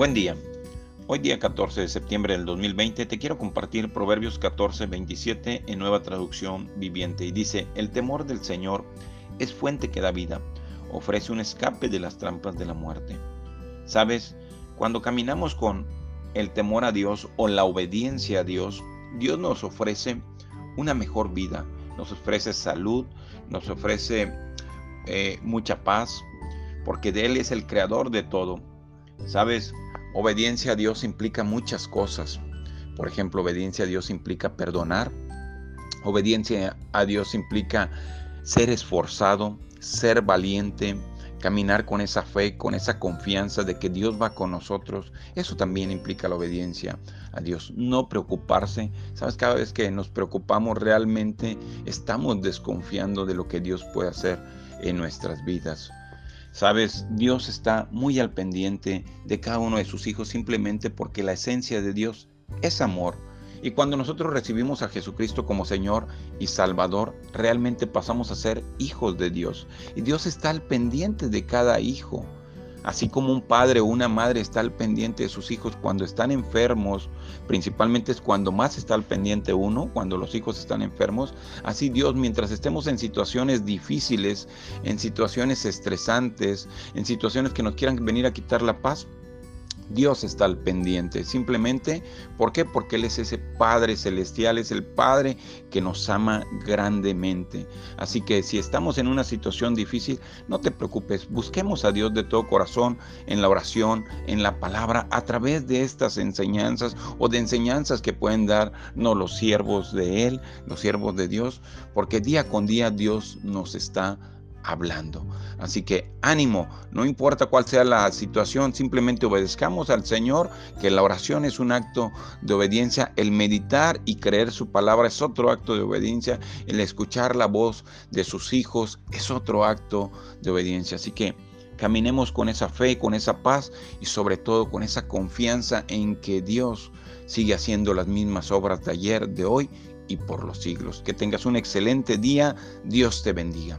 Buen día. Hoy día 14 de septiembre del 2020 te quiero compartir Proverbios 14, 27 en nueva traducción viviente y dice, el temor del Señor es fuente que da vida, ofrece un escape de las trampas de la muerte. Sabes, cuando caminamos con el temor a Dios o la obediencia a Dios, Dios nos ofrece una mejor vida, nos ofrece salud, nos ofrece eh, mucha paz, porque de Él es el creador de todo. Sabes, Obediencia a Dios implica muchas cosas. Por ejemplo, obediencia a Dios implica perdonar. Obediencia a Dios implica ser esforzado, ser valiente, caminar con esa fe, con esa confianza de que Dios va con nosotros. Eso también implica la obediencia a Dios. No preocuparse. Sabes, cada vez que nos preocupamos realmente estamos desconfiando de lo que Dios puede hacer en nuestras vidas. Sabes, Dios está muy al pendiente de cada uno de sus hijos simplemente porque la esencia de Dios es amor. Y cuando nosotros recibimos a Jesucristo como Señor y Salvador, realmente pasamos a ser hijos de Dios. Y Dios está al pendiente de cada hijo. Así como un padre o una madre está al pendiente de sus hijos cuando están enfermos, principalmente es cuando más está al pendiente uno, cuando los hijos están enfermos, así Dios mientras estemos en situaciones difíciles, en situaciones estresantes, en situaciones que nos quieran venir a quitar la paz, Dios está al pendiente. Simplemente, ¿por qué? Porque Él es ese Padre celestial, es el Padre que nos ama grandemente. Así que si estamos en una situación difícil, no te preocupes, busquemos a Dios de todo corazón en la oración, en la palabra, a través de estas enseñanzas o de enseñanzas que pueden darnos los siervos de Él, los siervos de Dios, porque día con día Dios nos está hablando. Así que ánimo, no importa cuál sea la situación, simplemente obedezcamos al Señor, que la oración es un acto de obediencia, el meditar y creer su palabra es otro acto de obediencia, el escuchar la voz de sus hijos es otro acto de obediencia. Así que caminemos con esa fe, con esa paz y sobre todo con esa confianza en que Dios sigue haciendo las mismas obras de ayer, de hoy y por los siglos. Que tengas un excelente día. Dios te bendiga.